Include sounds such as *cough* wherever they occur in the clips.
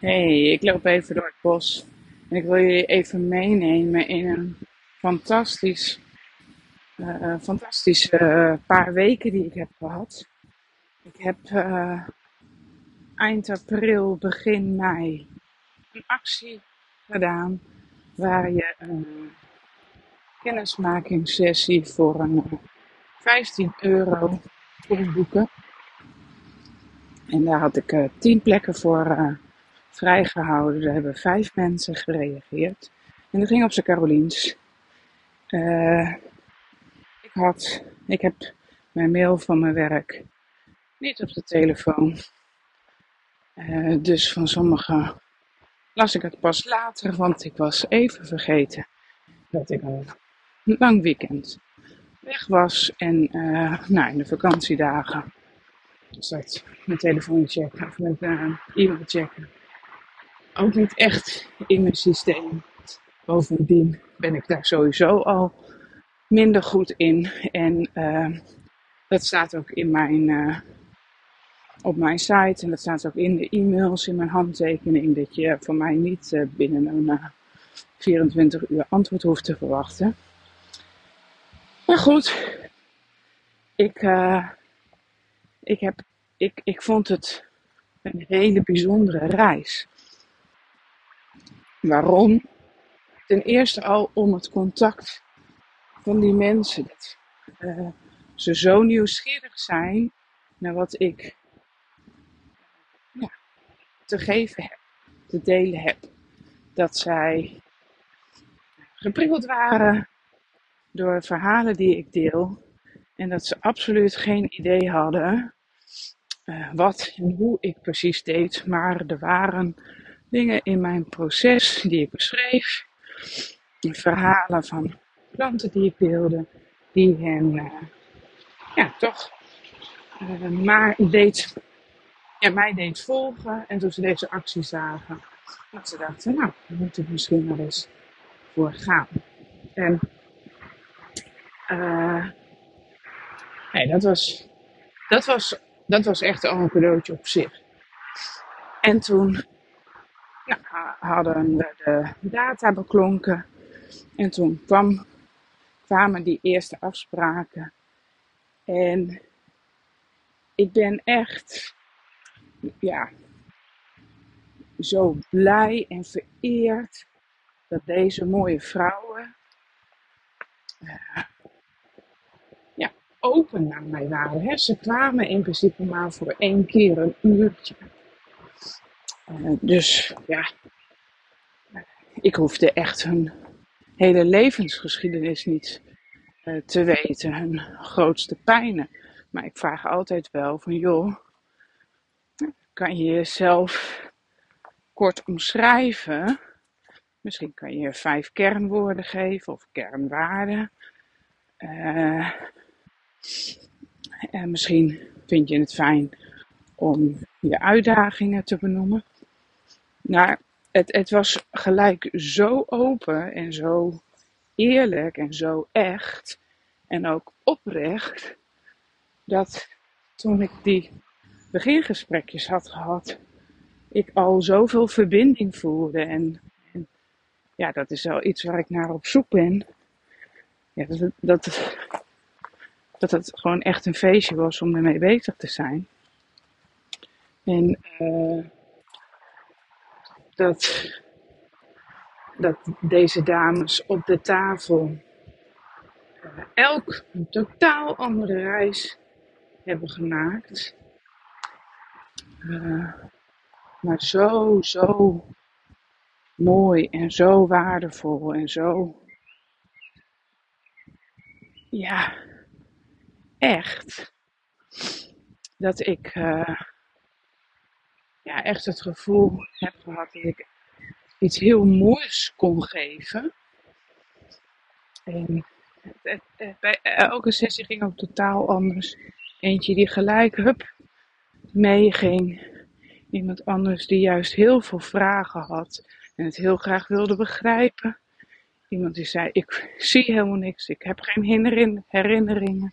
Hey, ik loop even door het bos en ik wil jullie even meenemen in een fantastisch, eh, fantastische eh, paar weken die ik heb gehad. Ik heb eh, eind april, begin mei een actie gedaan waar je een kennismakingssessie voor een eh, 15 euro kon boeken. En daar had ik eh 10 plekken voor vrijgehouden. Er hebben vijf mensen gereageerd. En dat ging op zijn Caroliens. Eh, ik, had, ik heb mijn mail van mijn werk niet op de telefoon. Eh, dus van sommigen las ik het pas later, want ik was even vergeten dat ik een lang weekend weg was. En eh, nou, in de vakantiedagen dat mijn telefoon checken of mijn e-mail checken. Ook niet echt in mijn systeem. Bovendien ben ik daar sowieso al minder goed in. En eh, dat staat ook in mijn, eh, op mijn site en dat staat ook in de e-mails, in mijn handtekening. Dat je van mij niet eh, binnen een eh, 24 uur antwoord hoeft te verwachten. Maar goed, ik, ik, heb, ik, ik vond het een hele bijzondere reis. Waarom? Ten eerste al om het contact van die mensen. Dat eh, ze zo nieuwsgierig zijn naar wat ik ja, te geven heb, te delen heb. Dat zij geprikkeld waren door verhalen die ik deel. En dat ze absoluut geen idee hadden eh, wat en hoe ik precies deed. Maar er waren dingen in mijn proces die ik beschreef. Verhalen van klanten die ik deelde. Die hen eh, ja, toch eh, maar deed, ja, mij deed volgen. En toen ze deze actie zagen. Dat ze dachten, nou, daar moet ik misschien wel eens voor gaan. En eh, nee, dat was, dat, was, dat was echt al een cadeautje op zich. En toen nou, ha- hadden we de data beklonken. En toen kwam, kwamen die eerste afspraken. En ik ben echt ja, zo blij en vereerd dat deze mooie vrouwen ja, open naar mij waren. Ze kwamen in principe maar voor één keer een uurtje. Eh, dus ja, ik hoefde echt hun hele levensgeschiedenis niet eh, te weten, hun grootste pijnen. Maar ik vraag altijd wel van joh, kan je jezelf kort omschrijven? Misschien kan je vijf kernwoorden geven of kernwaarden. Eh, en misschien vind je het fijn om je uitdagingen te benoemen. Nou, het, het was gelijk zo open en zo eerlijk en zo echt en ook oprecht dat toen ik die begingesprekjes had gehad, ik al zoveel verbinding voelde. En, en ja, dat is wel iets waar ik naar op zoek ben. Ja, dat, dat, dat het gewoon echt een feestje was om ermee bezig te zijn. En eh, dat, dat deze dames op de tafel eh, elk een totaal andere reis hebben gemaakt. Eh, maar zo, zo mooi en zo waardevol en zo, ja, echt. Dat ik eh, ja, echt het gevoel heb gehad dat ik iets heel moois kon geven. En bij elke sessie ging ook totaal anders. Eentje die gelijk hup meeging. Iemand anders die juist heel veel vragen had en het heel graag wilde begrijpen. Iemand die zei, ik zie helemaal niks, ik heb geen herinner- herinneringen.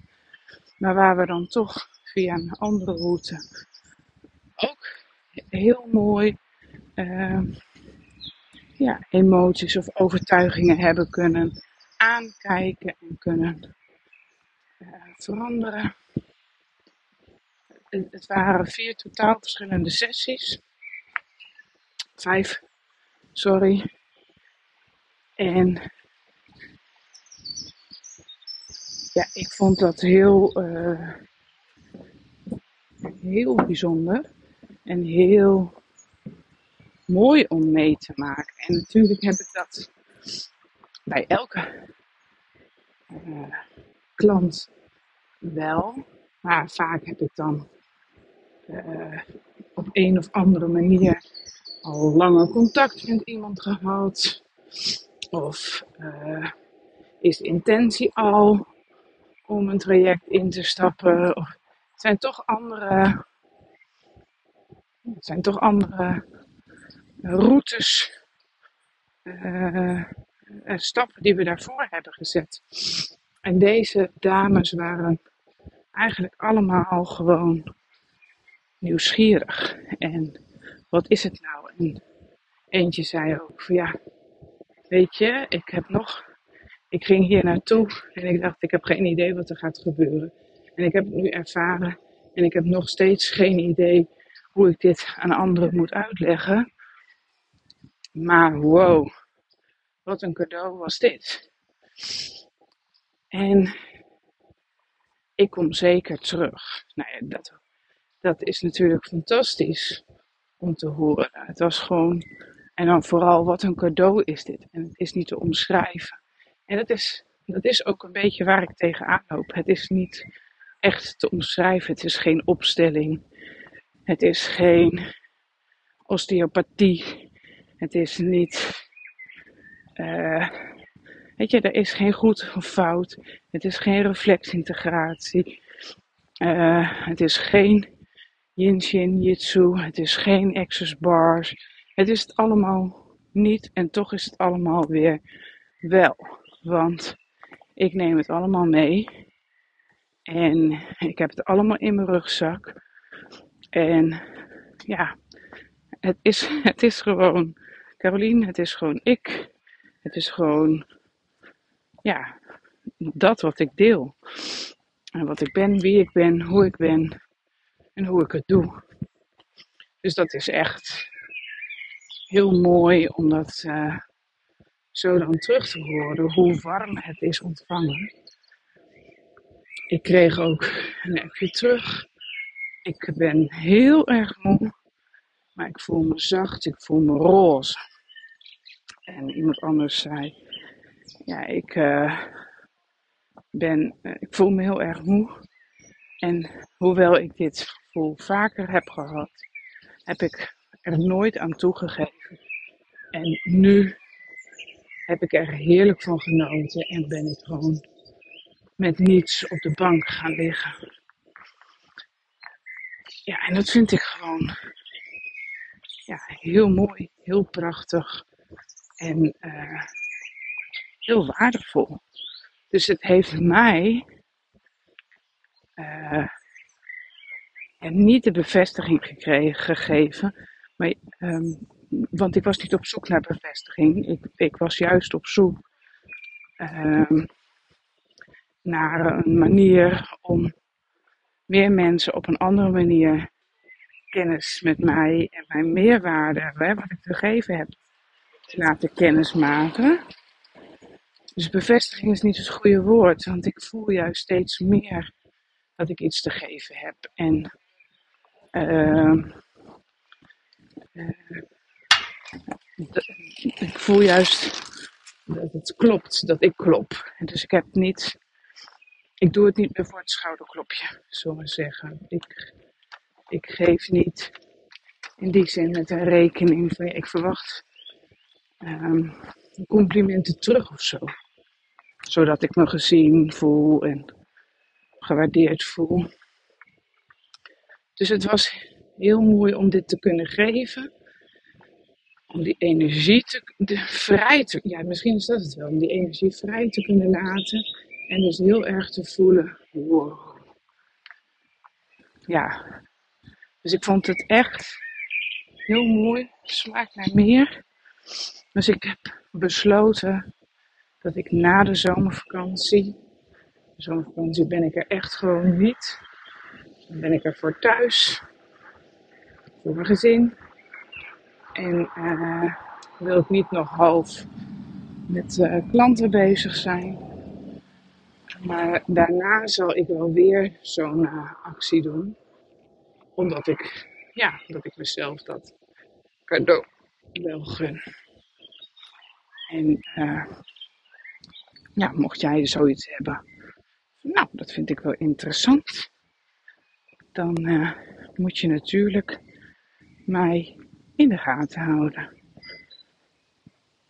Maar waar we dan toch via een andere route ook heel mooi uh, ja, emoties of overtuigingen hebben kunnen aankijken en kunnen uh, veranderen. Het waren vier totaal verschillende sessies. Vijf, sorry. En ja, ik vond dat heel, uh, heel bijzonder en heel mooi om mee te maken. En natuurlijk heb ik dat bij elke uh, klant wel. Maar vaak heb ik dan uh, op een of andere manier al langer contact met iemand gehad. Of uh, is de intentie al om een traject in te stappen. Of zijn toch andere, het zijn toch andere routes uh, en stappen die we daarvoor hebben gezet. En deze dames waren eigenlijk allemaal gewoon nieuwsgierig. En wat is het nou? En eentje zei ook van ja, weet je, ik heb nog, ik ging hier naartoe en ik dacht, ik heb geen idee wat er gaat gebeuren. En ik heb het nu ervaren en ik heb nog steeds geen idee hoe ik dit aan anderen moet uitleggen. Maar wow, wat een cadeau was dit. En ik kom zeker terug. Nou ja, dat, dat is natuurlijk fantastisch om te horen. Het was gewoon, en dan vooral wat een cadeau is dit. En het is niet te omschrijven. En dat is, dat is ook een beetje waar ik tegenaan loop. Het is niet echt te omschrijven. Het is geen opstelling. Het is geen osteopathie. Het is niet. Uh, weet je, er is geen goed of fout. Het is geen reflexintegratie. Uh, het is geen yin shin jitsu. Het is geen access bars. Het is het allemaal niet en toch is het allemaal weer wel. Want ik neem het allemaal mee. En ik heb het allemaal in mijn rugzak. En ja, het is, *laughs* het is gewoon Caroline, het is gewoon ik. Het is gewoon, ja, dat wat ik deel. En wat ik ben, wie ik ben, hoe ik ben en hoe ik het doe. Dus dat is echt heel mooi om dat uh, zo dan terug te horen, hoe warm het is ontvangen. Ik kreeg ook een appje terug. Ik ben heel erg moe, maar ik voel me zacht, ik voel me roze. En iemand anders zei, ja, ik uh, ben, uh, ik voel me heel erg moe. En hoewel ik dit gevoel vaker heb gehad, heb ik er nooit aan toegegeven. En nu heb ik er heerlijk van genoten en ben ik gewoon met niets op de bank gaan liggen. Ja, en dat vind ik gewoon ja, heel mooi, heel prachtig en uh, heel waardevol. Dus het heeft mij uh, niet de bevestiging gekregen, gegeven, maar, um, want ik was niet op zoek naar bevestiging. Ik, ik was juist op zoek um, naar een manier om meer mensen op een andere manier kennis met mij en mijn meerwaarde, wat ik te geven heb, te laten kennismaken. Dus bevestiging is niet het goede woord, want ik voel juist steeds meer dat ik iets te geven heb. En uh, uh, ik voel juist dat het klopt, dat ik klop. Dus ik heb niet, ik doe het niet meer voor het schouderklopje, zullen we zeggen. Ik, ik geef niet in die zin met een rekening van ik verwacht um, complimenten terug of zo. Zodat ik me gezien voel en gewaardeerd voel. Dus het was heel mooi om dit te kunnen geven. Om die energie te, de, vrij te, ja misschien is dat het wel, om die energie vrij te kunnen laten. En dus heel erg te voelen, wow. Ja, dus ik vond het echt heel mooi, smaakt naar meer. Dus ik heb besloten dat ik na de zomervakantie, de zomervakantie ben ik er echt gewoon niet. Dan ben ik er voor thuis, voor mijn gezin. En uh, wil ik niet nog half met uh, klanten bezig zijn. Maar daarna zal ik wel weer zo'n uh, actie doen. Omdat ik, ja, dat ik mezelf dat cadeau wel gun. En uh, ja, mocht jij zoiets hebben, nou, dat vind ik wel interessant. Dan uh, moet je natuurlijk mij in de gaten houden.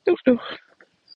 Doeg, doeg.